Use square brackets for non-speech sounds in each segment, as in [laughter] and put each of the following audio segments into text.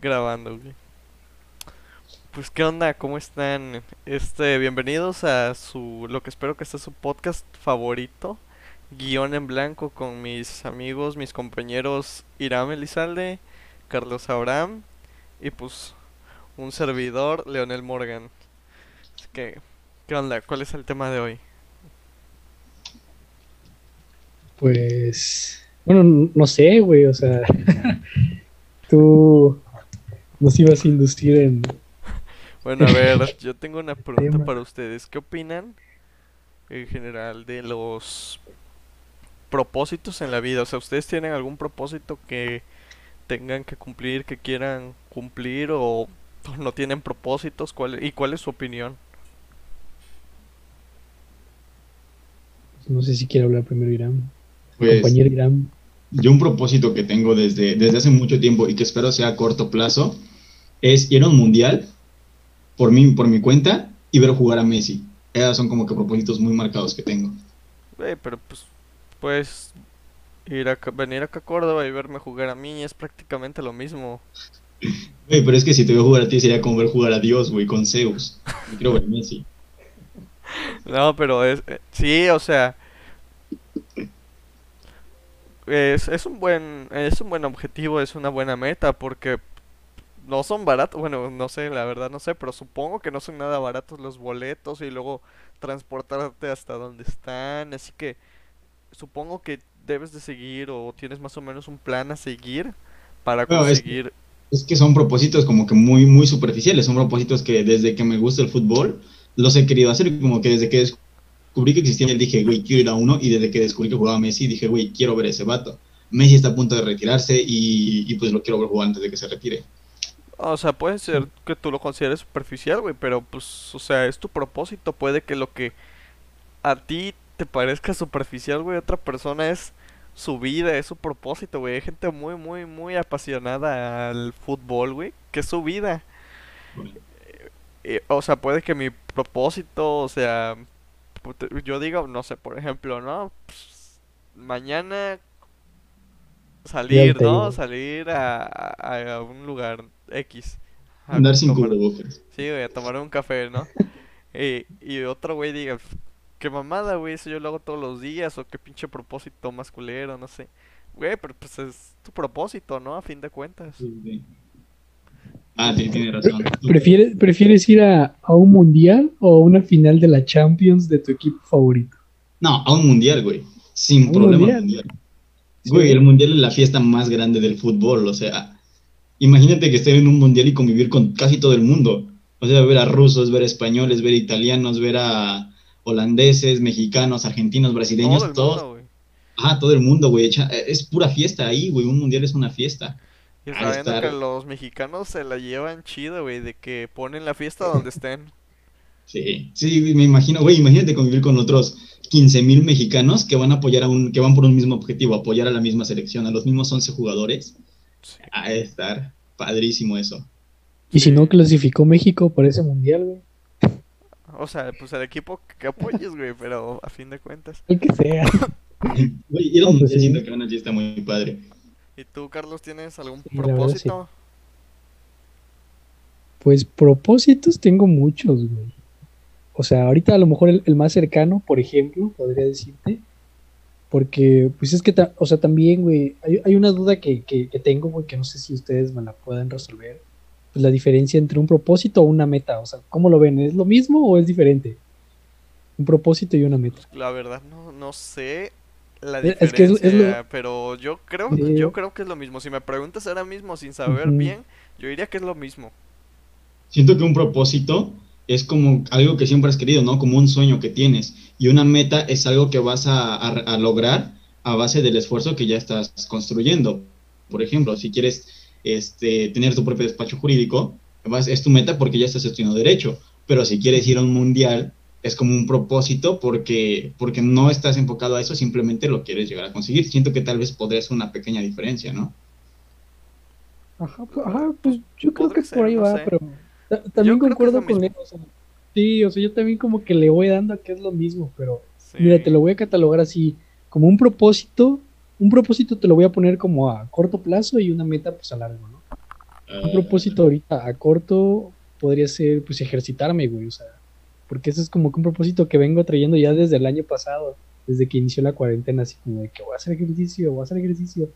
Grabando, güey. Pues qué onda, ¿cómo están? Este, bienvenidos a su lo que espero que sea su podcast favorito, Guión en Blanco con mis amigos, mis compañeros Iram Elizalde, Carlos Abraham y pues un servidor, Leonel Morgan. Así que, ¿qué onda? ¿Cuál es el tema de hoy? Pues, bueno, no sé, güey, o sea, [laughs] tú nos ibas a inducir en... Bueno, a ver, [laughs] yo tengo una pregunta Tema. para ustedes. ¿Qué opinan en general de los propósitos en la vida? O sea, ¿ustedes tienen algún propósito que tengan que cumplir, que quieran cumplir o no tienen propósitos? ¿Cuál, ¿Y cuál es su opinión? No sé si quiere hablar primero Irán. Pues Compañero Irán. yo un propósito que tengo desde, desde hace mucho tiempo y que espero sea a corto plazo es ir a un mundial por mí, por mi cuenta y ver jugar a Messi. Esos son como que propósitos muy marcados que tengo. Güey, pero pues, pues, ir acá, venir acá a Córdoba y verme jugar a mí es prácticamente lo mismo. Güey, pero es que si te veo jugar a ti sería como ver jugar a Dios, güey, con Zeus. Yo quiero ver a Messi. [laughs] No, pero es, eh, sí, o sea, es, es un buen, es un buen objetivo, es una buena meta, porque no son baratos, bueno, no sé, la verdad no sé, pero supongo que no son nada baratos los boletos y luego transportarte hasta donde están, así que supongo que debes de seguir o tienes más o menos un plan a seguir para Bueno, es- conseguir, Es que son propósitos como que muy, muy superficiales. Son propósitos que desde que me gusta el fútbol los he querido hacer. Como que desde que descubrí que existía, dije, güey, quiero ir a uno. Y desde que descubrí que jugaba Messi, dije, güey, quiero ver a ese vato. Messi está a punto de retirarse y, y pues lo quiero ver jugar antes de que se retire. O sea, puede ser que tú lo consideres superficial, güey, pero pues, o sea, es tu propósito. Puede que lo que a ti te parezca superficial, güey, a otra persona es su vida, es su propósito, güey. Hay gente muy, muy, muy apasionada al fútbol, güey, que es su vida. Eh, o sea, puede que mi propósito, o sea, yo diga, no sé, por ejemplo, ¿no? Pues, mañana salir, ¿no? digo. Salir a, a- a un lugar X. a Andar sin cubrebocas. Sí, güey, a tomar un café, ¿no? [laughs] Y, y otro güey diga, "Pf, qué mamada, güey, eso yo lo hago todos los días, o qué pinche propósito más culero, no sé. Güey, pero pues es tu propósito, ¿no? A fin de cuentas. Sí, sí. Ah, sí, tiene razón. ¿Prefieres, ¿Prefieres ir a, a un mundial o a una final de la Champions de tu equipo favorito? No, a un mundial, güey. Sin ¿Un problema mundial? mundial. Sí. Güey, el mundial es la fiesta más grande del fútbol, o sea, imagínate que estar en un mundial y convivir con casi todo el mundo. O sea, ver a rusos, ver a españoles, ver a italianos, ver a holandeses, mexicanos, argentinos, brasileños, Todo el todos. mundo, güey. Ajá, todo el mundo, güey. Es pura fiesta ahí, güey. Un mundial es una fiesta. Y a sabiendo estar- que los mexicanos se la llevan chido, güey, de que ponen la fiesta donde [laughs] estén. Sí, sí, me imagino, güey, imagínate convivir con otros 15 mil mexicanos que van a apoyar a un, que van por un mismo objetivo, apoyar a la misma selección, a los mismos 11 jugadores. Sí. A estar padrísimo eso. Y si no clasificó México para ese mundial, güey. O sea, pues el equipo que apoyes, güey, pero a fin de cuentas. El que sea. [laughs] Güey, a un No, pues sí. que una fiesta muy padre. ¿Y tú, Carlos, tienes algún Sí, la verdad, propósito? Pues propósitos tengo muchos, güey. O sea, ahorita a lo mejor el, el más cercano, por ejemplo, podría decirte. Porque, pues es que, ta- o sea, también, güey, hay, hay una duda que, que, que tengo, güey, que no sé si ustedes me la puedan resolver. Pues la diferencia entre un propósito o una meta. O sea, ¿cómo lo ven? ¿Es lo mismo o es diferente? Un propósito y una meta. La verdad no, no sé la Es- es que es- diferencia, es lo- pero yo creo, Sí. yo creo que es lo mismo. Si me preguntas ahora mismo sin saber bien, yo diría que es lo mismo. Siento que un propósito es como algo que siempre has querido, ¿no? Como un sueño que tienes. Y una meta es algo que vas a, a- a lograr a base del esfuerzo que ya estás construyendo. Por ejemplo, si quieres este, tener tu propio despacho jurídico, vas- es tu meta porque ya estás estudiando derecho. Pero si quieres ir a un mundial, es como un propósito porque, porque no estás enfocado a eso, simplemente lo quieres llegar a conseguir. Siento que tal vez podría ser una pequeña diferencia, ¿no? Ajá, pues, ajá, pues yo creo que por ahí no va, sé. pero también concuerdo con o sea, sí, o sea, yo también como que le voy dando a que es lo mismo, pero Sí. Mira, te lo voy a catalogar así, como un propósito, un propósito te lo voy a poner como a corto plazo y una meta pues a largo, ¿no? Un propósito ahorita a corto podría ser pues ejercitarme, güey, o sea, porque ese es como que un propósito que vengo trayendo ya desde el año pasado, desde que inició la cuarentena, así como de que voy a hacer ejercicio, voy a hacer ejercicio.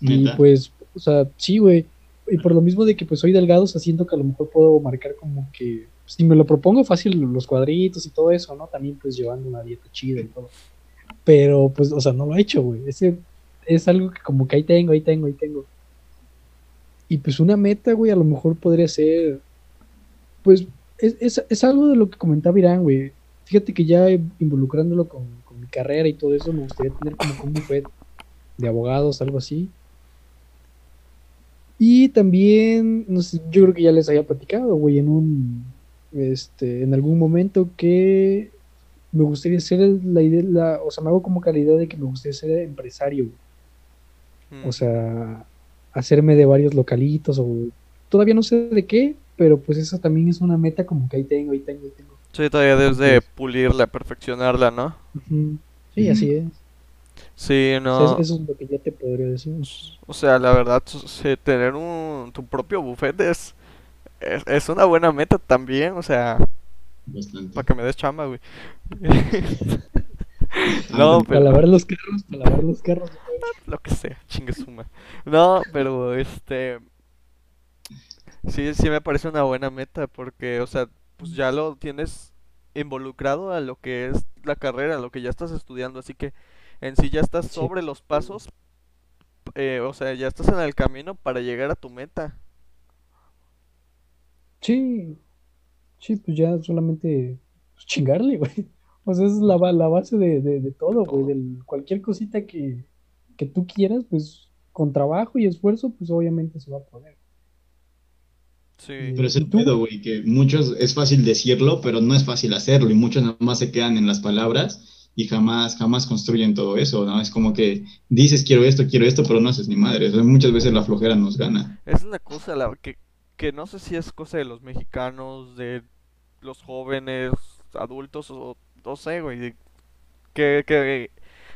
Y pues, o sea, sí, güey. Y por lo mismo de que pues soy delgado, o siento que a lo mejor puedo marcar como que, si me lo propongo fácil, los cuadritos y todo eso, ¿no? También pues llevando una dieta chida y todo. Pero pues, o sea, no lo he hecho, güey. Ese es algo que como que ahí tengo, ahí tengo, ahí tengo. Y pues una meta, güey, a lo mejor podría ser, pues, es, es, es algo de lo que comentaba Irán, güey. Fíjate que ya involucrándolo con, con mi carrera y todo eso, me gustaría tener como un buffet de abogados, algo así. Y también, no sé, yo creo que ya les había platicado, güey, en un, este, en algún momento que me gustaría ser la idea, la, o sea, me hago como que la idea de que me gustaría ser empresario, güey. Mm. o sea, hacerme de varios localitos o todavía no sé de qué, pero pues esa también es una meta como que ahí tengo, ahí tengo, ahí tengo. Sí, todavía debes de pulirla, perfeccionarla, ¿no? Ujú. Sí, así es. Sí, O sea, no. eso, es lo que yo te podría decir. O sea, la verdad, sí, tener un, tu propio buffet es, es, es una buena meta también, o sea, Bastante. para que me des chamba, güey. [laughs] No, Para pero lavar los carros, para lavar los carros. lo que sea, chingue suma. No, pero este sí, sí me parece una buena meta porque, o sea, pues ya lo tienes involucrado a lo que es la carrera, a lo que ya estás estudiando, así que en sí ya estás Sí. sobre los pasos, eh, o sea, ya estás en el camino para llegar a tu meta. Sí, sí, pues ya solamente pues, chingarle, güey. O sea, esa es la, la base de, de, de todo, güey. Del, cualquier cosita que, que tú quieras, pues con trabajo y esfuerzo, pues obviamente se va a poder. Sí. Pero es ¿Y el pedo, güey, que muchos es fácil decirlo, pero no es fácil hacerlo, y muchos nada más se quedan en las palabras y jamás, jamás construyen todo eso, ¿no? Es como que dices quiero esto, quiero esto, pero no haces ni madre. Muchas veces la flojera nos gana. Es la cosa, la que, que no sé si es cosa de los mexicanos, de los jóvenes, adultos, o no sé, güey, que, que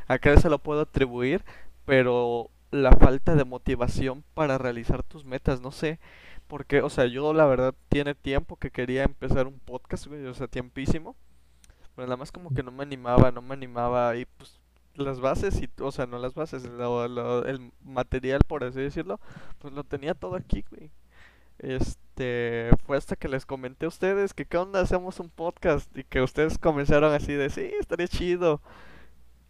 a qué se lo puedo atribuir, pero la falta de motivación para realizar tus metas, no sé, porque, o sea, yo la verdad tiene tiempo que quería empezar un podcast, güey, o sea, tiempísimo, pero nada más como que no me animaba, no me animaba, y pues las bases, y, o sea, no las bases, lo- lo- el material, por así decirlo, pues lo tenía todo aquí, güey. Este, fue hasta que les comenté a ustedes que qué onda hacemos un podcast y que ustedes comenzaron así de, sí, estaría chido.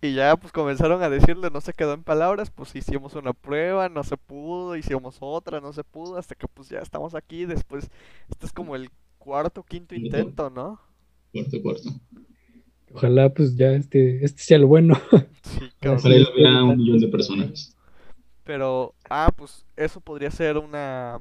Y ya pues comenzaron a decirle, no se quedó en palabras, pues hicimos una prueba, no se pudo, hicimos otra, no se pudo, hasta que pues ya estamos aquí, después, este es como el cuarto, quinto Quinto. intento, ¿no? Corto, corto. Ojalá pues ya este, este sea lo bueno. [laughs] Sí. Ojalá lo vea un millón de personas. Pero, ah, pues eso podría ser una...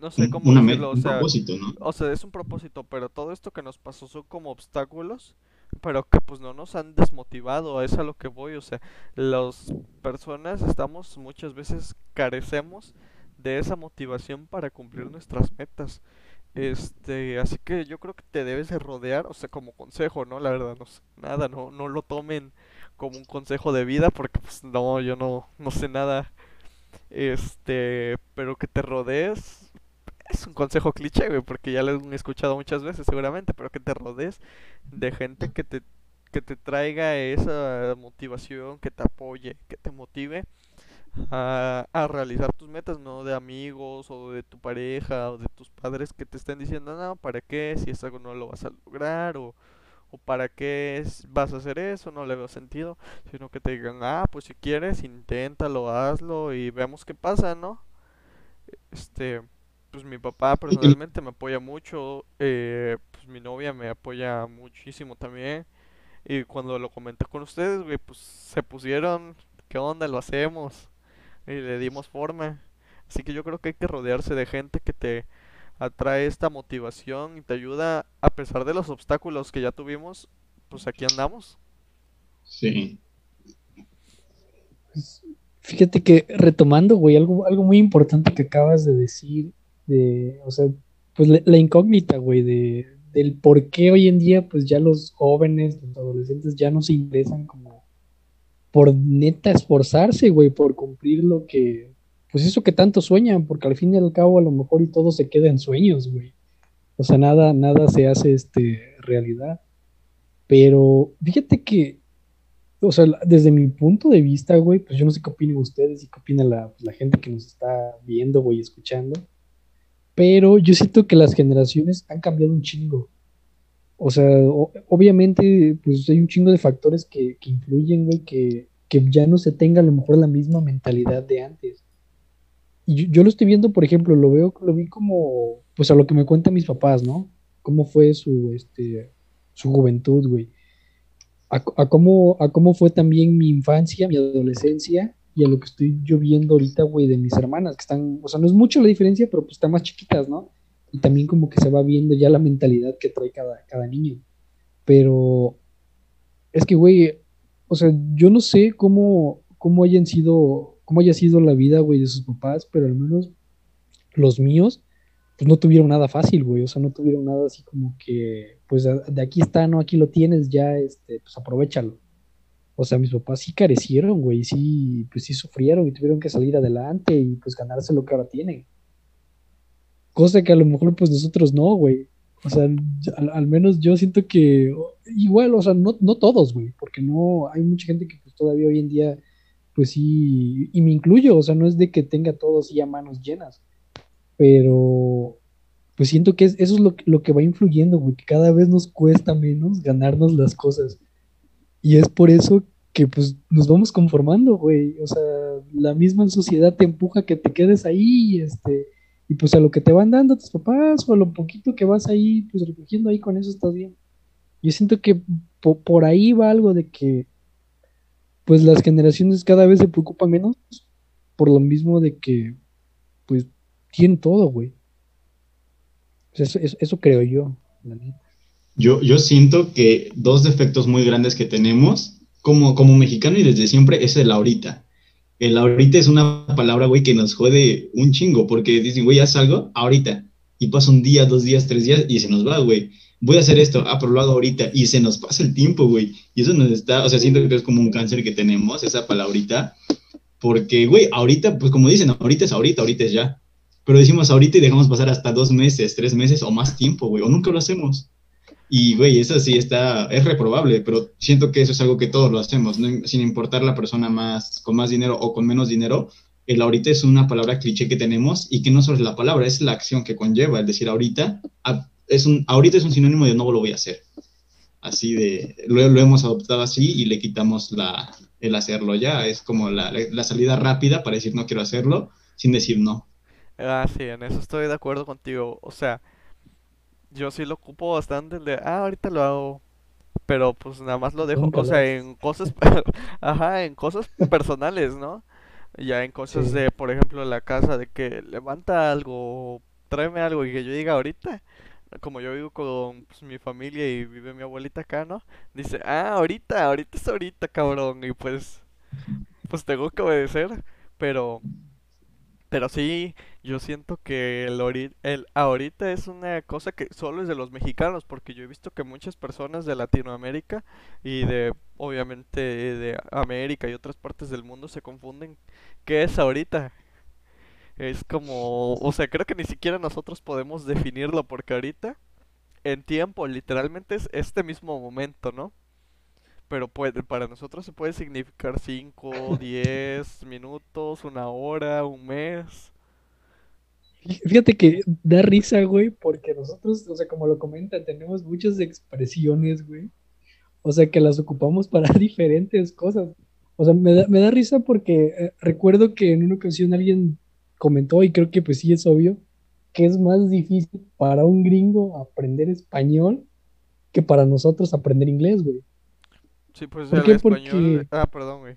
No sé Un- cómo Una decirlo, o un sea... propósito, ¿no? O sea, es un propósito, pero todo esto que nos pasó son como obstáculos, pero que pues no nos han desmotivado, es a lo que voy, o sea, las personas estamos muchas veces carecemos de esa motivación para cumplir nuestras metas. Este, así que yo creo que te debes de rodear, o sea, como consejo, ¿no? La verdad, no sé nada, no, no lo tomen como un consejo de vida, porque pues no, yo no, no sé nada. Este, pero que te rodees es un consejo cliché, porque ya lo he escuchado muchas veces seguramente, pero que te rodees de gente que te, que te traiga esa motivación, que te apoye, que te motive a, a realizar tus metas, no de amigos o de tu pareja o de tus padres que te estén diciendo, no, ¿para qué? Si es algo no lo vas a lograr o, o ¿para qué es- vas a hacer eso? No le veo sentido, sino que te digan, ah, pues si quieres, inténtalo, hazlo y veamos qué pasa, ¿no? Este, pues mi papá personalmente me apoya mucho, eh, pues mi novia me apoya muchísimo también. Y cuando lo comenté con ustedes, güey, pues se pusieron, ¿qué onda? Lo hacemos. Y le dimos forma. Así que yo creo que hay que rodearse de gente que te atrae esta motivación y te ayuda a pesar de los obstáculos que ya tuvimos, pues aquí andamos. Sí. Pues, fíjate que retomando, güey, algo, algo muy importante que acabas de decir, de, o sea, pues la, la incógnita, güey, de, del por qué hoy en día, pues ya los jóvenes, los adolescentes ya no se interesan como por neta esforzarse, güey, por cumplir lo que, pues eso que tanto sueñan, porque al fin y al cabo a lo mejor y todo se queda en sueños, güey. O sea, nada, nada se hace este, realidad. Pero fíjate que, o sea, desde mi punto de vista, güey, pues yo no sé qué opinan ustedes y qué opina la, la gente que nos está viendo, güey, escuchando. Pero yo siento que las generaciones han cambiado un chingo. O sea, obviamente, pues hay un chingo de factores que, que influyen, güey, que, que ya no se tenga a lo mejor la misma mentalidad de antes. Y yo, yo lo estoy viendo, por ejemplo, lo veo, lo vi como, pues a lo que me cuentan mis papás, ¿no? Cómo fue su, este, su juventud, güey. A, a cómo, a cómo fue también mi infancia, mi adolescencia, y a lo que estoy yo viendo ahorita, güey, de mis hermanas, que están, o sea, no es mucho la diferencia, pero pues están más chiquitas, ¿no? Y también como que se va viendo ya la mentalidad que trae cada, cada niño. Pero es que, güey, o sea, yo no sé cómo, cómo hayan sido, cómo haya sido la vida, güey, de sus papás, pero al menos los míos, pues no tuvieron nada fácil, güey, o sea, no tuvieron nada así como que, pues de aquí está, no, aquí lo tienes, ya, este, pues aprovechalo. O sea, mis papás sí carecieron, güey, sí, pues sí sufrieron y tuvieron que salir adelante y pues ganarse lo que ahora tienen. Cosa que a lo mejor pues nosotros no, güey. O sea, al, al menos yo siento que igual, o sea, no, no todos, güey, porque no, hay mucha gente que pues, todavía hoy en día, pues sí, y me incluyo, o sea, no es de que tenga todos ya manos llenas, pero pues siento que es- eso es lo, lo que va influyendo, güey, que cada vez nos cuesta menos ganarnos las cosas. Y es por eso que pues nos vamos conformando, güey. O sea, la misma sociedad te empuja a que te quedes ahí, este, y pues a lo que te van dando tus papás o a lo poquito que vas ahí, pues recogiendo ahí con eso estás bien. Yo siento que po- por ahí va algo de que pues las generaciones cada vez se preocupan menos por lo mismo de que pues tienen todo, güey. Eso- eso creo yo, la neta. Yo, yo siento que dos defectos muy grandes que tenemos como, como mexicano y desde siempre es el ahorita. El ahorita es una palabra, güey, que nos jode un chingo, porque dicen, güey, haz algo ahorita. Y pasa un día, dos días, tres días y se nos va, güey. Voy a hacer esto, ah, pero lo hago ahorita. Y se nos pasa el tiempo, güey. Y eso nos está, o sea, siento que es como un cáncer que tenemos, esa palabrita. Porque, güey, ahorita, pues como dicen, ahorita es ahorita, ahorita es ya. Pero decimos ahorita y dejamos pasar hasta dos meses, tres meses o más tiempo, güey. O nunca lo hacemos. Y, güey, eso sí está, es reprobable, pero siento que eso es algo que todos lo hacemos, ¿no? sin importar la persona más, con más dinero o con menos dinero. El ahorita es una palabra cliché que tenemos y que no solo es la palabra, es la acción que conlleva. El decir ahorita, es un, ahorita es un sinónimo de no lo voy a hacer. Así de, lo, lo hemos adoptado así y le quitamos la, el hacerlo ya. Es como la, la salida rápida para decir no quiero hacerlo sin decir no. Ah, sí, en eso estoy de acuerdo contigo. O sea, yo sí lo ocupo bastante el de, ah, ahorita lo hago. Pero pues nada más lo dejo, Nunca o sea, en cosas, [laughs] [laughs] ajá, en cosas personales, ¿no? Ya en cosas Sí. de, por ejemplo, la casa, de que levanta algo, tráeme algo y que yo diga ahorita. Como yo vivo con pues, mi familia y vive mi abuelita acá, ¿no? Dice, ah, ahorita, ahorita es ahorita, cabrón. Y pues, pues tengo que obedecer. Pero, pero sí, yo siento que el, el ahorita es una cosa que solo es de los mexicanos, porque yo he visto que muchas personas de Latinoamérica y de, obviamente, de América y otras partes del mundo se confunden qué es ahorita. Es como, o sea, creo que ni siquiera nosotros podemos definirlo, porque ahorita, en tiempo, literalmente es este mismo momento, ¿no? Pero puede, para nosotros se puede significar 5, 10 [laughs] minutos, una hora, un mes. Fí- Fíjate que da risa, güey, porque nosotros, o sea, como lo comentan, tenemos muchas expresiones, güey. O sea, que las ocupamos para [laughs] diferentes cosas. O sea, me da, me da risa porque eh, recuerdo que en una ocasión alguien comentó, y creo que pues sí es obvio, que es más difícil para un gringo aprender español que para nosotros aprender inglés, güey. Sí, pues ¿Por el qué? español. Porque- Ah, perdón, güey.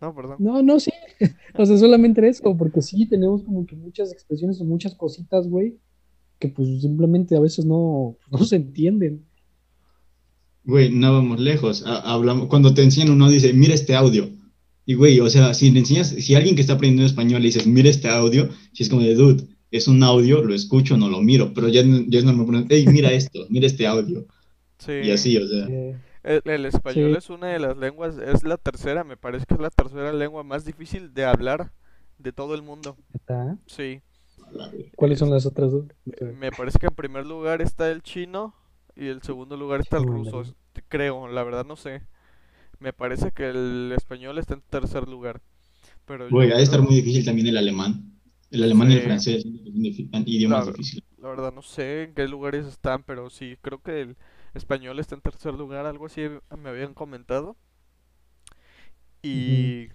No, perdón. No, no, sí. [laughs] O sea, solamente eso, porque sí tenemos como que muchas expresiones o muchas cositas, güey, que pues simplemente a veces no, no se entienden. Güey, no vamos lejos. Ha- hablamos, cuando te enseñan uno dice, mira este audio. Y güey, o sea, si le enseñas, si alguien que está aprendiendo español le dices, mira este audio, si es como de, dude, es un audio, lo escucho, no lo miro, pero ya, no- ya es normal poner, hey, mira esto, mira este audio. Sí. Y así, o sea, Eh, El, el español Sí. es una de las lenguas, es la tercera, me parece que es la tercera lengua más difícil de hablar de todo el mundo. ¿Está? Sí. ¿Cuáles son las otras dos? Me parece que en primer lugar está el chino y en segundo lugar está el ruso. Creo, la verdad no sé. Me parece que el español está en tercer lugar. Pero Güey, ha de estar muy difícil también el alemán. El alemán y el francés son idiomas difíciles. La verdad no sé en qué lugares están, pero sí, creo que el español está en tercer lugar, algo así me habían comentado. Y,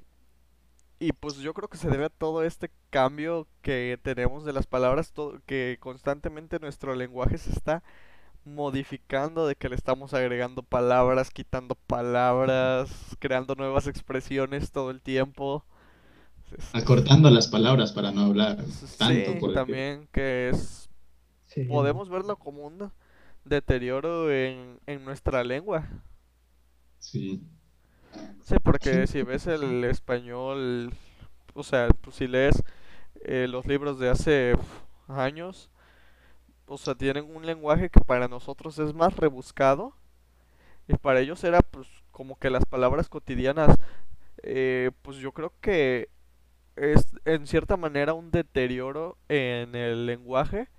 y pues yo creo que se debe a todo este cambio que tenemos de las palabras, todo, que constantemente nuestro lenguaje se está modificando, de que le estamos agregando palabras, quitando palabras, creando nuevas expresiones todo el tiempo. Es- Acortando las palabras para no hablar tanto. sí, porque- también que es Sí. podemos verlo como un deterioro en, en nuestra lengua. Sí. Sí, porque Sí. si ves el español, o sea, pues si lees eh, los libros de hace uf, años, o sea, tienen un lenguaje que para nosotros es más rebuscado y para ellos era pues como que las palabras cotidianas, eh, pues yo creo que es en cierta manera un deterioro en el lenguaje,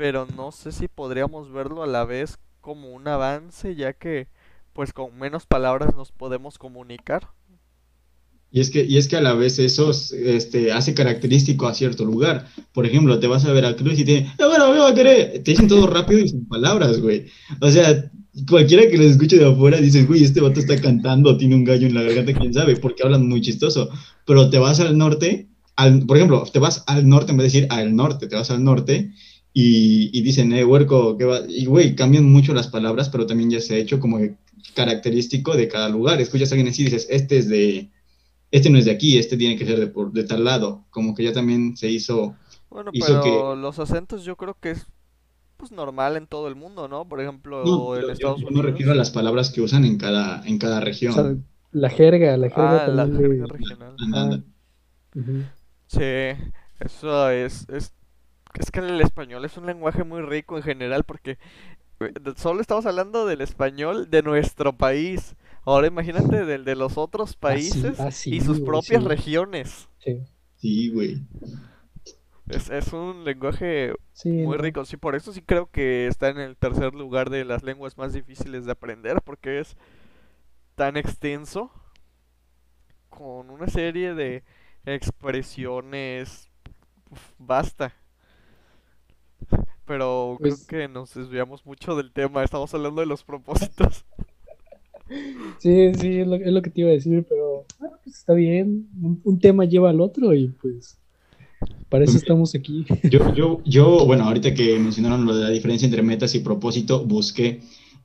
pero no sé si podríamos verlo a la vez como un avance, ya que pues con menos palabras nos podemos comunicar. Y es que, y es que a la vez eso este, hace característico a cierto lugar. Por ejemplo, te vas a Veracruz y te "Eh, bueno, me va. Te dicen todo rápido y sin palabras, güey. O sea, cualquiera que los escuche de afuera dices, güey, este vato está cantando, tiene un gallo en la garganta, quién sabe, porque hablan muy chistoso. Pero te vas al norte, al, por ejemplo, te vas al norte en vez de decir al norte, te vas al norte y, y dicen, eh, huerco, ¿qué va? Y, güey, cambian mucho las palabras, pero también ya se ha hecho como que característico de cada lugar. Escuchas a alguien así y dices, este es de este no es de aquí, este tiene que ser de, por, de tal lado. Como que ya también se hizo. Bueno, Hizo pero los acentos yo creo que es pues normal en todo el mundo, ¿no? Por ejemplo, No, en yo, Estados yo me Unidos. refiero a las palabras que usan en cada, en cada O región. sea, la jerga, la jerga Ah, la jerga de- regional. Ujú. Sí, eso es, es, es que el español es un lenguaje muy rico en general porque eh, solo estamos hablando del español de nuestro país. Ahora imagínate del de los otros países ah, sí, y sus güey, propias sí. regiones. Sí, Sí, güey. Es, es un lenguaje sí, muy no. rico. Sí, por eso sí creo que está en el tercer lugar de las lenguas más difíciles de aprender porque es tan extenso con una serie de expresiones. Uf, basta. Pero Pues- creo que nos desviamos mucho del tema. Estamos hablando de los propósitos. [laughs] Sí, sí, es lo, es lo que te iba a decir, pero bueno, pues está bien. Un, un tema lleva al otro y pues para eso estamos aquí. Yo, yo, yo, bueno, ahorita que mencionaron lo de la diferencia entre metas y propósito, busqué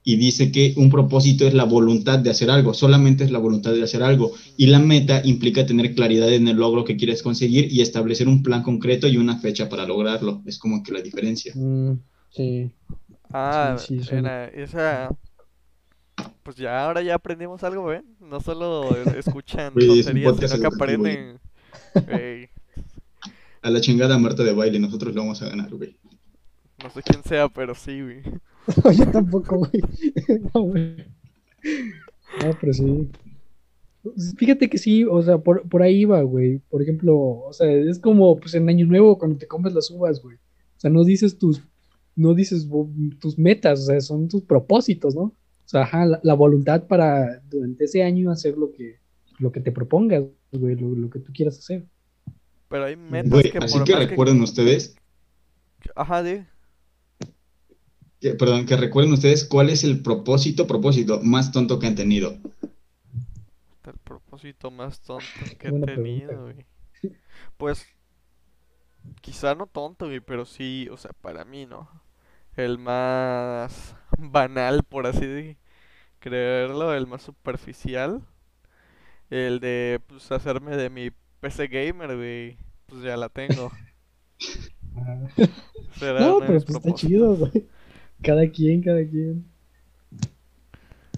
y dice que un propósito es la voluntad de hacer algo, solamente es la voluntad de hacer algo. Y la meta implica tener claridad en el logro que quieres conseguir y establecer un plan concreto y una fecha para lograrlo. Es como que la diferencia. Mm, sí, Ah, Sí, sí, son- era- esa. Pues ya ahora ya aprendimos algo, ¿ven? No solo escuchan [laughs] es tonterías, sino que aprenden. A la chingada Marta de baile, nosotros lo vamos a ganar, güey. no sé quién sea, pero sí, güey. [laughs] yo tampoco, güey. [laughs] No, güey. No, pero sí. Fíjate que sí, o sea, por, por ahí va, güey. Por ejemplo, o sea, es como pues en Año Nuevo cuando te comes las uvas, güey. O sea, no dices tus, no dices tus metas, o sea, son tus propósitos, ¿no? O sea, ajá, la, la voluntad para durante ese año hacer lo que, lo que te propongas, güey, lo, lo que tú quieras hacer. Pero hay metas Güey, que así por que recuerden ustedes, Ajá, di. Que- perdón, que recuerden ustedes cuál es el propósito, propósito más tonto que han tenido. El propósito más tonto [laughs] que he tenido, güey. Pues, quizá no tonto, güey, pero sí, o sea, para mí, ¿no? El más banal, por así de creerlo, el más superficial. El de, pues, hacerme de mi PC gamer, güey. Pues ya la tengo. Ah. [laughs] Será No, pero pues está chido, güey. Cada quien, cada quien.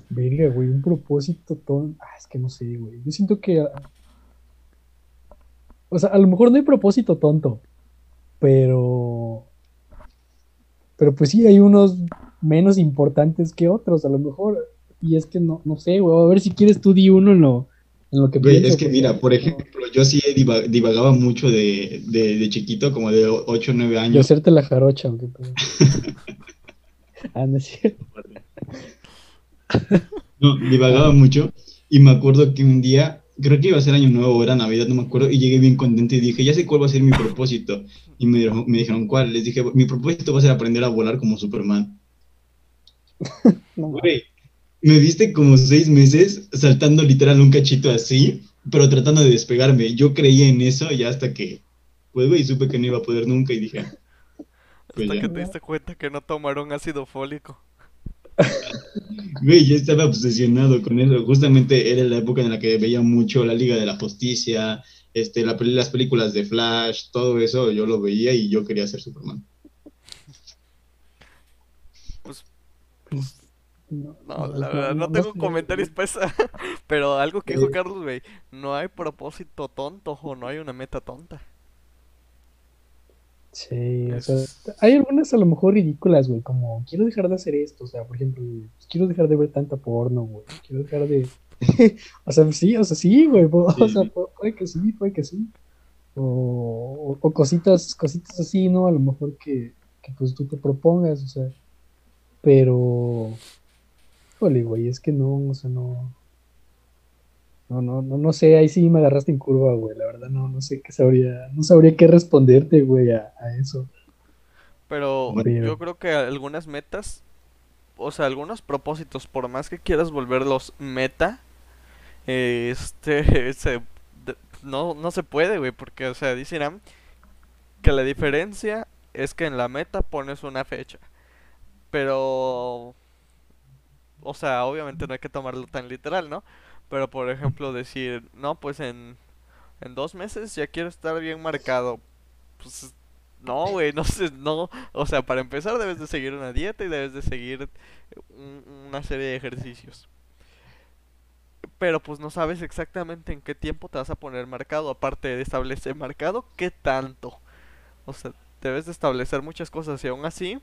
Verga, güey, un propósito todo. Ah, es que no sé, güey. Yo siento que. ah, O sea, a lo mejor no hay propósito tonto. Pero. Pero pues sí, hay unos menos importantes que otros, a lo mejor. Y es que no, no sé, güey. A ver si quieres tú di uno en lo, En lo que Güey, pienso, es que porque mira, por ejemplo, yo sí diva- divagaba mucho de, de, de chiquito, como de 8 o 9 de años. hacerte la jarocha, ¿o qué pedo? Ah, no es cierto. [laughs] No, divagaba mucho y me acuerdo que un día, creo que iba a ser año nuevo o era Navidad, no me acuerdo, y llegué bien contento y dije, ya sé cuál va a ser mi propósito. Y me dijeron, me dijeron, ¿cuál? Les dije, mi propósito va a ser aprender a volar como Superman. [laughs] No. Güey, me viste como seis meses saltando literal un cachito así, pero tratando de despegarme. Yo creía en eso y hasta que, pues, güey, supe que no iba a poder nunca y dije, Hasta que te diste cuenta que no tomaron ácido fólico. [laughs] Güey, yo estaba obsesionado con eso. Justamente era la época en la que veía mucho la Liga de la Justicia, este, la las películas de Flash, todo eso, yo lo veía y yo quería ser Superman. Pues No, No, no, la verdad, no tengo comentarios para esa. [laughs] Pero algo que dijo Eh. Carlos, güey, no hay propósito tonto o no hay una meta tonta. Sí, o sea, hay algunas a lo mejor ridículas, güey, como quiero dejar de hacer esto, o sea, por ejemplo, pues, quiero dejar de ver tanta porno, güey, quiero dejar de... [laughs] o sea, sí, o sea, sí, güey, [laughs] o Sí. sea, pu- puede que sí, puede que sí. O, o- o cositas, cositas así, ¿no? A lo mejor que, que pues tú te propongas, o sea, pero... Híjole, güey, es que no, o sea, no... No, no, no, no sé, ahí sí me agarraste en curva, güey, la verdad no, no sé qué sabría, no sabría qué responderte, güey, a, a eso. Pero yo creo que algunas metas, o sea, algunos propósitos, por más que quieras volverlos meta, eh, este, [laughs] se- de- no, no se puede, güey, porque, o sea, dicen que la diferencia es que en la meta pones una fecha, pero, o sea, obviamente no hay que tomarlo tan literal, ¿no? Pero, por ejemplo, decir, no, pues en, en dos meses ya quiero estar bien marcado, pues no, güey, [laughs] no sé, no, o sea, para empezar debes de seguir una dieta y debes de seguir un- una serie de ejercicios. Pero pues no sabes exactamente en qué tiempo te vas a poner marcado, aparte de establecer marcado, qué tanto. O sea, debes de establecer muchas cosas y aún así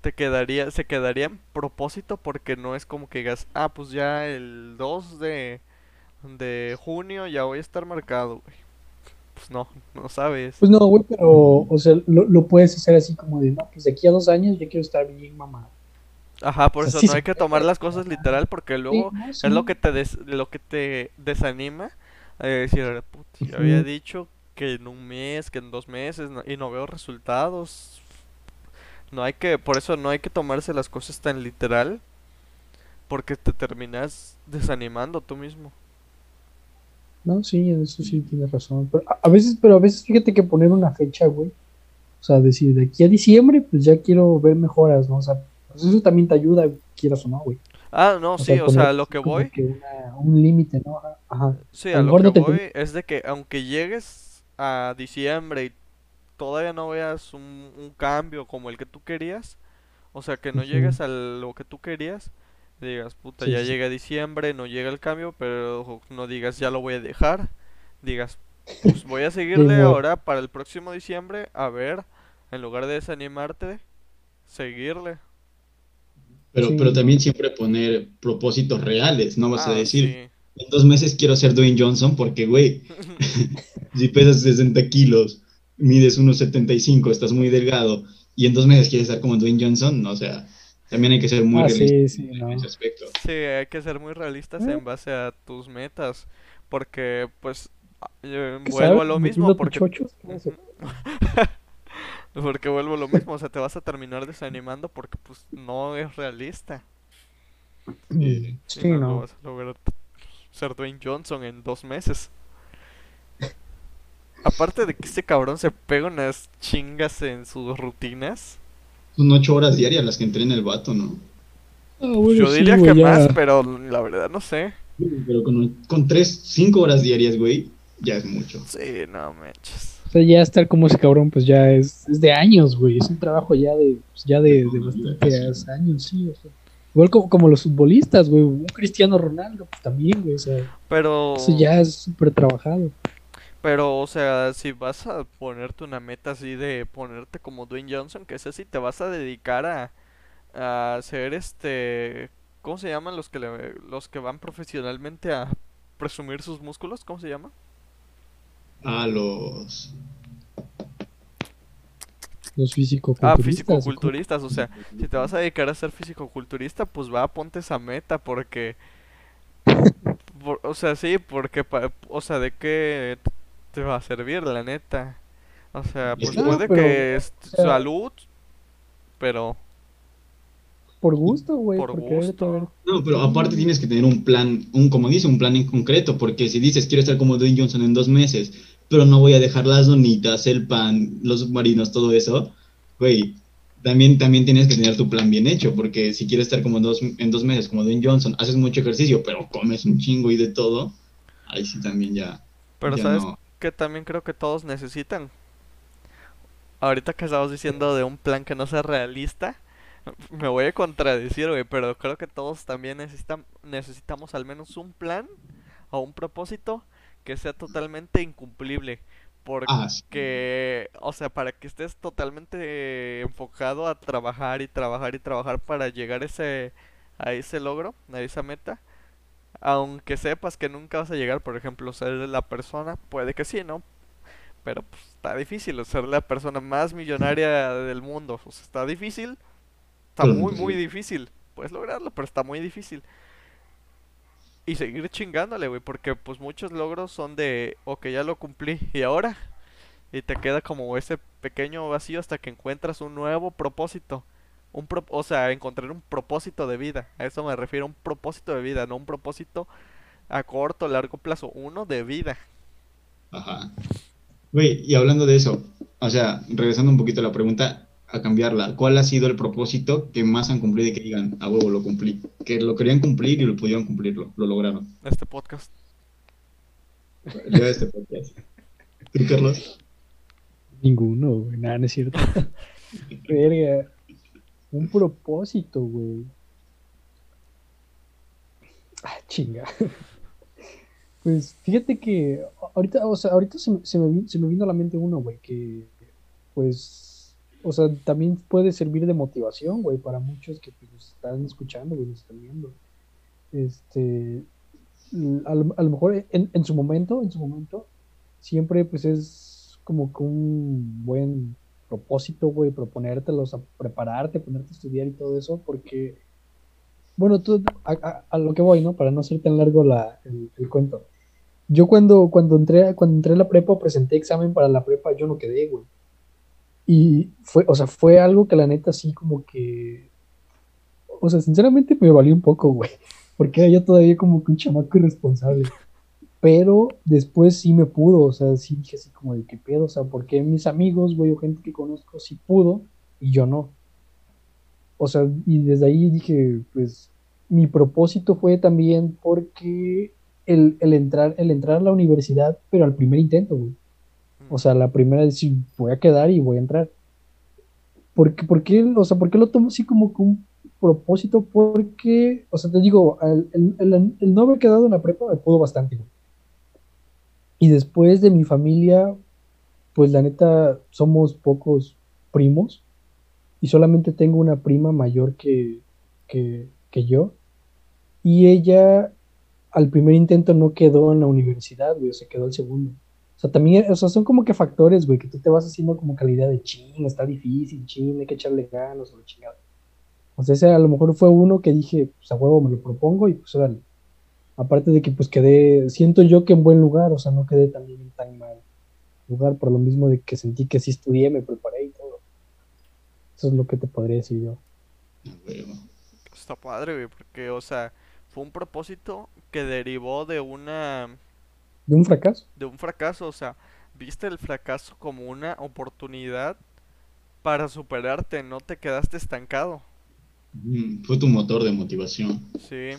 te quedaría, se quedaría en propósito porque no es como que digas, ah, pues ya el 2 de, de junio ya voy a estar marcado, güey. Pues no, no sabes. Pues no, güey, pero, o sea, lo, lo puedes hacer así como de, no, pues de aquí a dos años yo quiero estar bien mamá. Ajá, por O sea, eso sí no hay que tomar las cosas literal porque luego Sí, no, es lo que te des- lo que te desanima a decir, "Puta, yo había dicho que en un mes, que en dos meses no- y no veo resultados. No hay que, por eso no hay que tomarse las cosas tan literal porque te terminas desanimando tú mismo. No, sí, en eso sí tienes razón. Pero a, a veces, pero a veces fíjate que poner una fecha, güey. O sea, decir, de aquí a diciembre, pues ya quiero ver mejoras, ¿no? O sea, pues eso también te ayuda, quieras o no, güey. Ah, no, O sí, sea, o sea, lo que voy, que una- un límite, ¿no? Ajá, sí, a a lo que te voy es de que aunque llegues a diciembre y todavía no veas un, un cambio como el que tú querías, o sea, que no llegues a lo que tú querías, digas, puta, Sí, ya sí. llega diciembre, no llega el cambio, pero no digas, ya lo voy a dejar, digas, pues voy a [laughs] seguirle ahora para el próximo diciembre, a ver, en lugar de desanimarte, seguirle. Pero, Sí. pero también siempre poner propósitos reales, no vas a Ah, decir, en dos meses quiero ser Dwayne Johnson porque, güey, [laughs] [laughs] si pesas 60 kilos, mides unos 75, estás muy delgado y en dos meses quieres estar como Dwayne Johnson, no, o sea, también hay que ser muy Ah, realista sí, sí, no. en ese aspecto. Sí, hay que ser muy realistas Eh. en base a tus metas, porque pues eh, ¿Qué vuelvo a lo mismo, [laughs] porque vuelvo a lo mismo, o sea, te vas a terminar desanimando porque pues no es realista. Eh, y Sí, no, no. vas a lograr ser Dwayne Johnson en dos meses. Aparte de que este cabrón se pega unas chingas en sus rutinas, Son ocho horas diarias las que entrena el vato, ¿no? Ah, bueno, yo sí, diría que ya. más, pero la verdad no sé. Pero con, con tres, cinco horas diarias, güey, ya es mucho. Sí, no manches. O sea, ya estar como ese cabrón, pues ya es, es de años, güey. Es un trabajo ya de, pues, ya de, de bastantes años, sí. O sea. Igual como, como los futbolistas, güey. Un Cristiano Ronaldo, pues también, güey. O sea, Pero eso ya es súper trabajado. Pero, o sea, si vas a ponerte una meta así de ponerte como Dwayne Johnson, que es así, te vas a dedicar a, a hacer este, ¿cómo se llaman los que le- los que van profesionalmente a presumir sus músculos, ¿cómo se llama? A los. Los Ah, físico-culturistas. fisicoculturistas, o sea, si te vas a dedicar a ser fisicoculturista, pues va, ponte esa meta, porque... [laughs] por- o sea, sí, porque, pa- o sea, ¿de qué te va a servir, la neta? O sea, pues No, puede pero, que es o sea- salud, pero... Por gusto, güey. Por gusto. No, pero aparte tienes que tener un plan, un como dice, un plan en concreto, porque si dices quiero estar como Dwayne Johnson en dos meses, pero no voy a dejar las donitas, el pan, los submarinos, todo eso, güey, también, también tienes que tener tu plan bien hecho, porque si quieres estar como dos, en dos meses como Dwayne Johnson, haces mucho ejercicio, pero comes un chingo y de todo, ahí sí también ya, Pero ya ¿sabes no. Que también creo que todos necesitan? Ahorita que estamos diciendo de un plan que no sea realista, me voy a contradecir, güey, pero creo que todos también necesitan, necesitamos al menos un plan o un propósito que sea totalmente incumplible. Ah. Porque, o sea, para que estés totalmente enfocado a trabajar y trabajar y trabajar para llegar ese, a ese logro, a esa meta, aunque sepas que nunca vas a llegar, por ejemplo, ser la persona, puede que sí, ¿no? Pero pues, está difícil ser la persona más millonaria del mundo. O sea, está difícil. Está Pero muy, muy difícil. Puedes lograrlo, pero está muy difícil. Y seguir chingándole, güey, porque pues muchos logros son de, ok, ya lo cumplí, ¿y ahora? Y te queda como ese pequeño vacío hasta que encuentras un nuevo propósito. Un pro- o sea, encontrar un propósito de vida. A eso me refiero, un propósito de vida, no un propósito a corto o largo plazo, uno de vida. Ajá. Güey, y hablando de eso, o sea, regresando un poquito a la pregunta, a cambiarla, ¿cuál ha sido el propósito que más han cumplido y que digan, a huevo, lo cumplí? Que lo querían cumplir y lo pudieron cumplirlo, lo lograron. Este podcast. Yo este podcast. ¿Tú, Carlos? Ninguno, güey. Nada, no es cierto. [laughs] Verga. Un propósito, güey. Ah, chinga. [laughs] Pues fíjate que ahorita, o sea, ahorita se, se me, se me vino a la mente uno, güey, que pues, o sea, también puede servir de motivación, güey, para muchos que pues, nos están escuchando, güey, nos están viendo. Este, a lo, a lo mejor en, en su momento, en su momento, siempre pues es como que un buen propósito, güey, proponértelos, a prepararte, ponerte a estudiar y todo eso, porque, bueno, tú, a, lo que voy, ¿no? Para no ser tan largo la, el, el cuento. Yo cuando, cuando entré, cuando entré a la prepa, presenté examen para la prepa, yo no quedé, güey. Y fue, o sea, fue algo que la neta sí como que, o sea, sinceramente me valió un poco, güey, porque era yo todavía como que un chamaco irresponsable. Pero después sí me pudo, o sea, sí dije así como de qué pedo, o sea, porque mis amigos, güey, o gente que conozco sí pudo y yo no. O sea, y desde ahí dije, pues, mi propósito fue también porque el, el entrar, el entrar a la universidad, pero al primer intento, güey. O sea, la primera es sí, voy a quedar y voy a entrar. Porque, ¿por qué, o sea, ¿por qué lo tomo así como que un propósito? Porque, o sea, te digo, el- el- el no haber quedado en la prepa me pudo bastante, güey. Y después de mi familia, pues la neta, somos pocos primos. Y solamente tengo una prima mayor que, que, que yo. Y ella al primer intento no quedó en la universidad, güey, o sea, quedó al segundo. O sea, también, o sea, son como que factores, güey, que tú te vas haciendo como calidad de ching, está difícil, ching, hay que echarle ganas o la chingada. O sea, ese a lo mejor fue uno que dije, pues a huevo me lo propongo y pues órale. Aparte de que pues quedé, siento yo que en buen lugar, o sea, no quedé también en tan mal lugar, por lo mismo de que sentí que sí estudié, me preparé y todo. Eso es lo que te podría decir yo. Huevo. Está padre, güey, porque, o sea, fue un propósito que derivó de una, ¿De un fracaso? de un fracaso, o sea, viste el fracaso como una oportunidad para superarte, no te quedaste estancado, Mm, Fue tu motor de motivación. sí,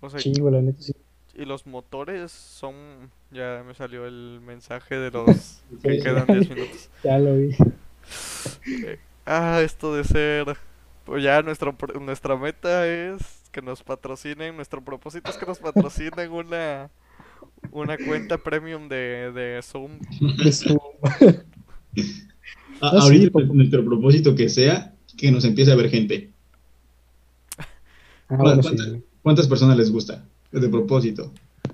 o sea, Sí, güey, la neta sí. y los motores son, ya me salió el mensaje de los [laughs] que Sí. quedan 10 minutos. [laughs] Ya lo vi. Ah, esto de ser, pues ya nuestro, nuestra meta es que nos patrocinen, nuestro propósito es que nos patrocinen una, una cuenta premium de, de Zoom. [laughs] De Ah, sí, ahorita por- nuestro propósito que sea que nos empiece a ver gente. Ah, ¿Cu- bueno, cuánta- sí. ¿Cuántas personas les gusta? De propósito.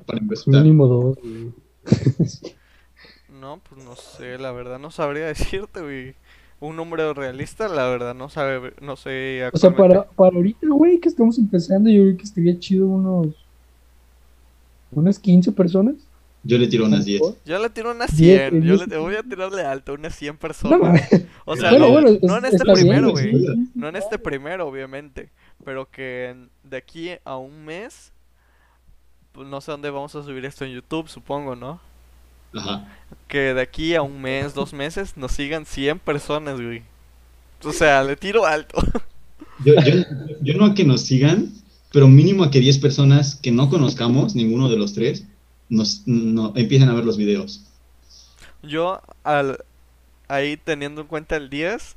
para empezar. Mínimo dos, güey. No, pues no sé, la verdad no sabría [laughs] decirte, güey. Un número realista, la verdad no sabe, no sé O sea, para, para ahorita, güey, que estamos empezando, yo creo que estaría chido unos. unas 15 personas. Yo le tiro unas 10. Yo le tiro unas Diez, 100, yo diez. le voy a tirarle alto, unas 100 No, personas. mames. O sea, bueno, no, bueno, no es- en este primero, güey. No en este primero, obviamente. Pero que de aquí a un mes, pues no sé dónde vamos a subir esto en YouTube, supongo, ¿no? Ajá. Que de aquí a un mes, dos meses, nos sigan 100 personas, güey. O sea, le tiro alto. Yo, yo, yo no a que nos sigan, pero mínimo a que 10 personas que no conozcamos, ninguno de los tres, nos no, empiecen a ver los videos. Yo, al, ahí teniendo en cuenta el 10,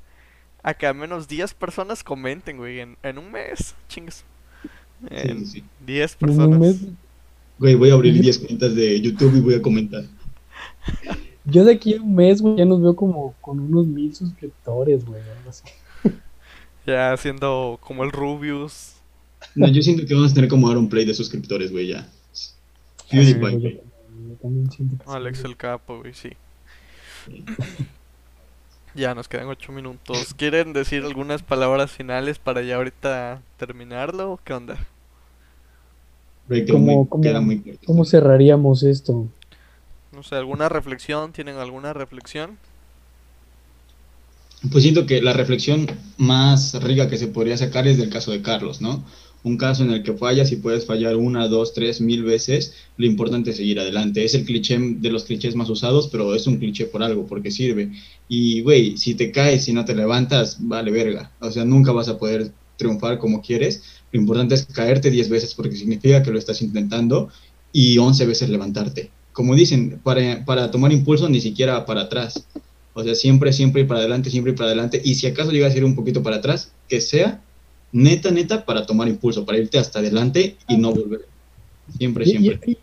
a que al menos 10 personas comenten, güey, en, en un mes. Chingas. Sí, En sí, sí. 10 En un personas. mes, Güey, voy a abrir 10 cuentas de YouTube y voy a comentar. yo de aquí a un mes, güey, ya nos veo como con unos mil suscriptores, güey. algo así. Ya siendo como el Rubius. No, yo siento que vamos a tener como Aaron Play de suscriptores, güey, ya. Sí, PewDiePie, güey. yo, yo también siento que sí, Alex el Capo, güey, sí. Ya nos quedan 8 minutos. ¿Quieren decir algunas palabras finales para ya ahorita terminarlo? o ¿Qué onda? ¿Cómo- cómo-. ¿Cómo cerraríamos esto? No sé, ¿alguna reflexión? ¿Tienen alguna reflexión? Pues siento que la reflexión más rica que se podría sacar es del caso de Carlos, ¿no? Un caso en el que fallas y puedes fallar una, dos, tres, mil veces, lo importante es seguir adelante. Es el cliché de los clichés más usados, pero es un cliché por algo, porque sirve. Y, güey, si te caes y no te levantas, vale verga. O sea, nunca vas a poder triunfar como quieres. Lo importante es caerte 10 veces porque significa que lo estás intentando y 11 veces levantarte. Como dicen, para, para tomar impulso ni siquiera para atrás. O sea, siempre, siempre ir para adelante, siempre ir para adelante. Y si acaso llegas a ir un poquito para atrás, que sea neta, neta, para tomar impulso, para irte hasta adelante y no volver. Siempre, Y, siempre. y-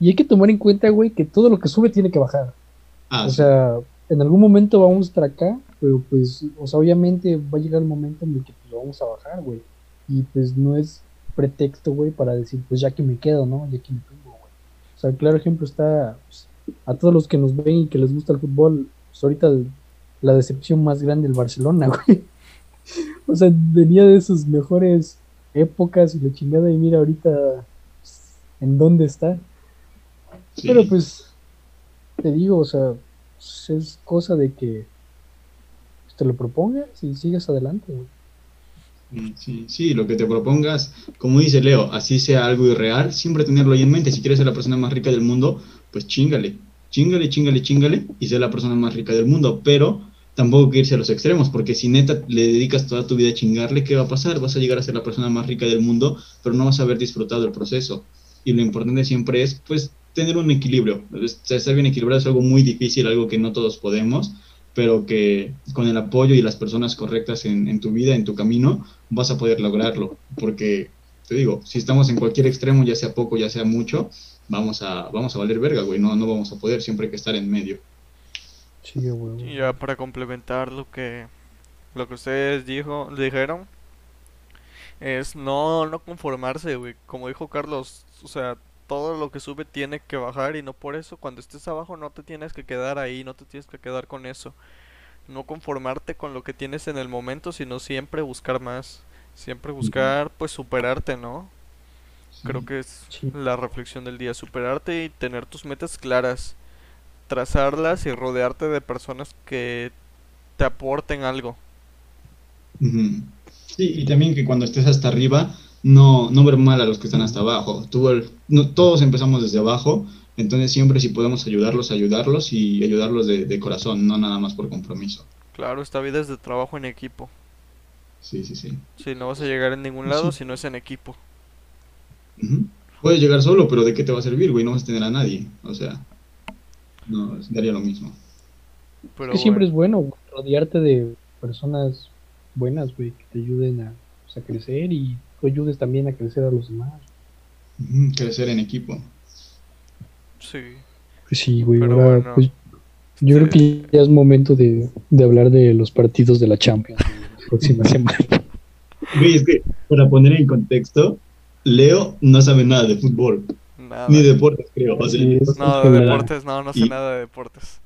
y hay que tomar en cuenta, güey, que todo lo que sube tiene que bajar. Ah, O sí. sea, en algún momento vamos a estar acá, pero pues, o sea, obviamente va a llegar el momento en el que pues, lo vamos a bajar, güey. Y pues no es pretexto, güey, para decir, pues ya que me quedo, ¿no? Ya que me pongo, güey. O sea, claro ejemplo está pues, a todos los que nos ven y que les gusta el fútbol, pues ahorita el- la decepción más grande del Barcelona, [laughs] güey. [laughs] O sea, venía de sus mejores épocas y la chingada y mira ahorita pues, en dónde está. Sí. Pero pues, te digo, o sea, pues, es cosa de que pues, te lo propongas y sigas adelante. güey. Sí, sí, lo que te propongas, como dice Leo, así sea algo irreal, siempre tenerlo ahí en mente. Si quieres ser la persona más rica del mundo, pues chingale, chingale, chingale, chingale y ser la persona más rica del mundo. Pero tampoco que irse a los extremos, porque si neta le dedicas toda tu vida a chingarle, ¿qué va a pasar? Vas a llegar a ser la persona más rica del mundo, pero no vas a haber disfrutado el proceso. Y lo importante siempre es, pues, tener un equilibrio. Es- Estar bien equilibrado es algo muy difícil, algo que no todos podemos, pero que con el apoyo y las personas correctas en, en tu vida, en tu camino, vas a poder lograrlo. Porque, te digo, si estamos en cualquier extremo, ya sea poco, ya sea mucho, vamos a, vamos a valer verga, güey. No, no vamos a poder, siempre hay que estar en medio. Sí, güey. Y ya para complementar lo que lo que ustedes dijo, dijeron es no no conformarse, güey. Como dijo Carlos, o sea, todo lo que sube tiene que bajar y no por eso cuando estés abajo no te tienes que quedar ahí, no te tienes que quedar con eso. No conformarte con lo que tienes en el momento, sino siempre buscar más, siempre buscar pues superarte, ¿no? Creo que es Sí. la reflexión del día, superarte y tener tus metas claras, trazarlas y rodearte de personas que te aporten algo. Sí, y también que cuando estés hasta arriba, no, no ver mal a los que están hasta abajo. Tú, el- no, todos empezamos desde abajo, entonces siempre si podemos ayudarlos, ayudarlos y ayudarlos de, de corazón, no nada más por compromiso. Claro, esta vida es de trabajo en equipo. Sí, sí, sí. Si no vas a llegar en ningún lado si no es en equipo. Puedes llegar solo, pero ¿de qué te va a servir, güey? No vas a tener a nadie. O sea, no, daría lo mismo. Pero que siempre bueno, es bueno rodearte de personas buenas, güey, que te ayuden a, pues, a crecer y tú ayudes también a crecer a los demás. Crecer en equipo. sí. Pues sí, güey, Pero ahora, bueno, pues, yo creo que ya es momento de, de hablar de los partidos de la Champions la próxima [laughs] semana. Güey, es que para poner en contexto, Leo no sabe nada de fútbol. Nada. Ni deportes, creo. o sea, No, de deportes, no, no sé Y- nada de deportes.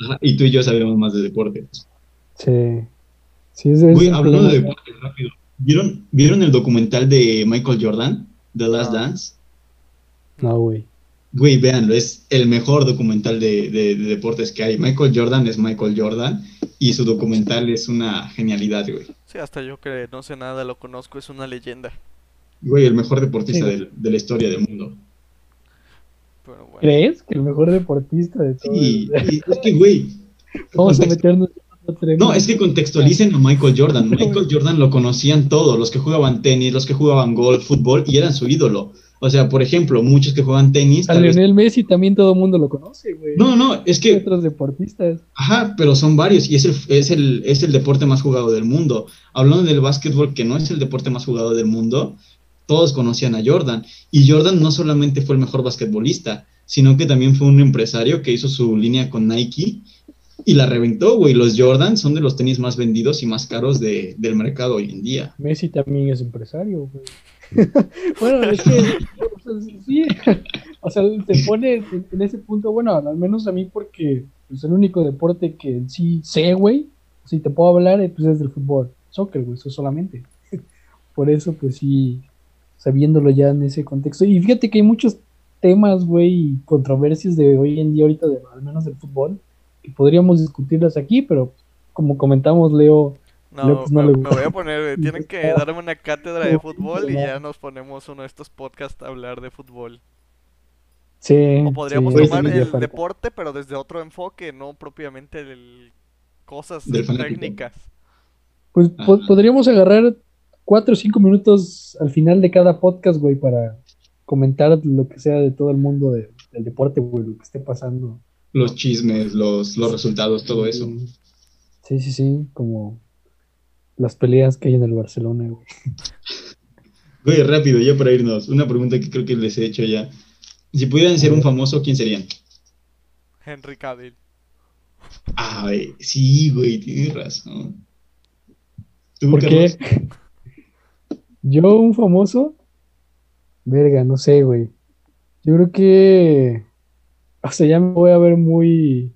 ajá, y tú y yo sabemos más de deportes. Sí. Sí, es, es Güey, hablando de deportes, rápido. ¿Vieron, ¿Vieron el documental de Michael Jordan? The Last No. Dance. No, güey. Güey, véanlo, es el mejor documental de, de- de deportes que hay. Michael Jordan es Michael Jordan y su documental es una genialidad, güey. Sí, hasta yo que no sé nada, lo conozco, es una leyenda. Güey, el mejor deportista Sí. del- de la historia del mundo. Pero bueno. ¿Crees que el mejor deportista de todos? Sí, es que, güey. Vamos a meternos en otro tema. No, es que contextualicen a Michael Jordan. [laughs] Michael Jordan lo conocían todos, los que jugaban tenis, los que jugaban golf, fútbol, y eran su ídolo. O sea, por ejemplo, muchos que juegan tenis. A vez- Lionel Messi también todo el mundo lo conoce, güey. No, no, es que otros deportistas. Ajá, pero son varios y es el, es, el, es el deporte más jugado del mundo. Hablando del básquetbol, que no es el deporte más jugado del mundo, todos conocían a Jordan. Y Jordan no solamente fue el mejor basquetbolista, sino que también fue un empresario que hizo su línea con Nike y la reventó, güey. Los Jordan son de los tenis más vendidos y más caros de- del mercado hoy en día. Messi también es empresario, güey. [laughs] bueno, es que, o sea, sí, o sea, se pone en, ese punto, bueno, al menos a mí porque es el único deporte que sí sé, güey, si te puedo hablar, eh, pues es del fútbol, soccer, güey, eso solamente. [laughs] Por eso, pues sí, sabiéndolo ya en ese contexto. Y fíjate que hay muchos temas, güey, y controversias de hoy en día, ahorita, de, al menos del fútbol, que podríamos discutirlas aquí, pero como comentamos, Leo, No, Leo, pues, no me, le me voy a poner, eh, tienen que [laughs] darme una cátedra de fútbol y ya nos ponemos uno de estos podcasts a hablar de fútbol. sí. O podríamos sí, tomar el falta. deporte, pero desde otro enfoque, no propiamente el cosas Del técnicas. Pues po- Ajá. podríamos agarrar cuatro o cinco minutos al final de cada podcast, güey, para comentar lo que sea de todo el mundo de- del deporte, güey, lo que esté pasando. Los chismes, los, los resultados, todo eso. Sí, sí, sí, como las peleas que hay en el Barcelona, güey. [laughs] Güey, rápido, ya para irnos. Una pregunta que creo que les he hecho ya. Si pudieran ser un famoso, ¿quién serían? Henry Cavill. Ah, güey, sí, güey, tienes razón. ¿Tú, ¿Por Carlos? qué? [laughs] Yo, un famoso, verga, no sé, güey. Yo creo que, o sea, ya me voy a ver muy...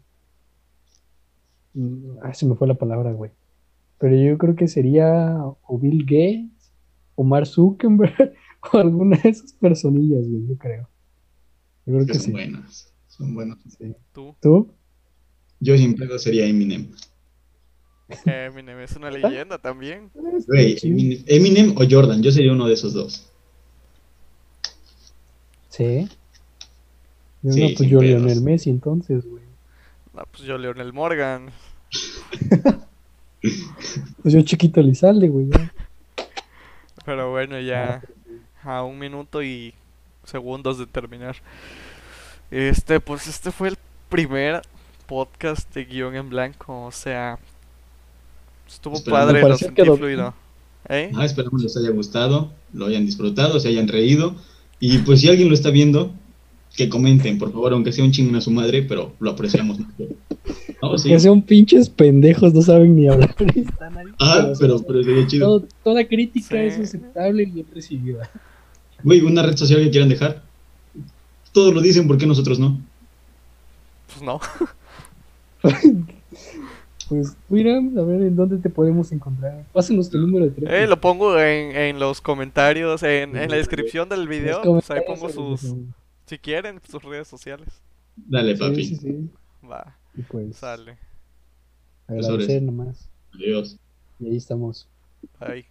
Mm, Ah, se me fue la palabra, güey. Pero yo creo que sería o Bill Gates, o Mark Zuckerberg, [laughs] o alguna de esas personillas, güey, yo creo. Yo creo Que que son sí. buenas, son buenos. sí. Tú, ¿Tú? Yo sin pedo sería Eminem. Eminem es una leyenda también. Güey. Eminem, Eminem o Jordan, yo sería uno de esos dos. Sí. Yo Sí, no, pues yo pedos. Lionel Messi entonces, güey. No, pues yo Leonel Morgan. [laughs] Pues yo chiquito Lizalde, güey. Pero bueno, ya a un minuto y segundos de terminar. Este, pues este fue el primer podcast de guion en blanco. O sea, estuvo padre, lo sentí que lo- fluido. ¿Eh? Ah, esperamos les haya gustado, lo hayan disfrutado, se hayan reído. Y pues si alguien lo está viendo, que comenten, por favor, aunque sea un chingón a su madre, pero lo apreciamos mucho. No, sí. Que sean pinches pendejos, no saben ni hablar. Están ahí. Ah, pero, pero sería chido. Todo- toda crítica Sí. es aceptable y bien recibida. Güey, una red social que quieran dejar. Todos lo dicen, ¿por qué nosotros no? Pues no. [laughs] Pues, mira, a ver en dónde te podemos encontrar. Pásanos tu número de teléfono. Eh, lo pongo en, en los comentarios, en, en la descripción del video. Pues ahí pongo sus, si quieren, sus redes sociales. Dale, papi. Sí, sí, sí. Va, Y pues, sale. agradecer nomás. Adiós. Y ahí estamos. Bye.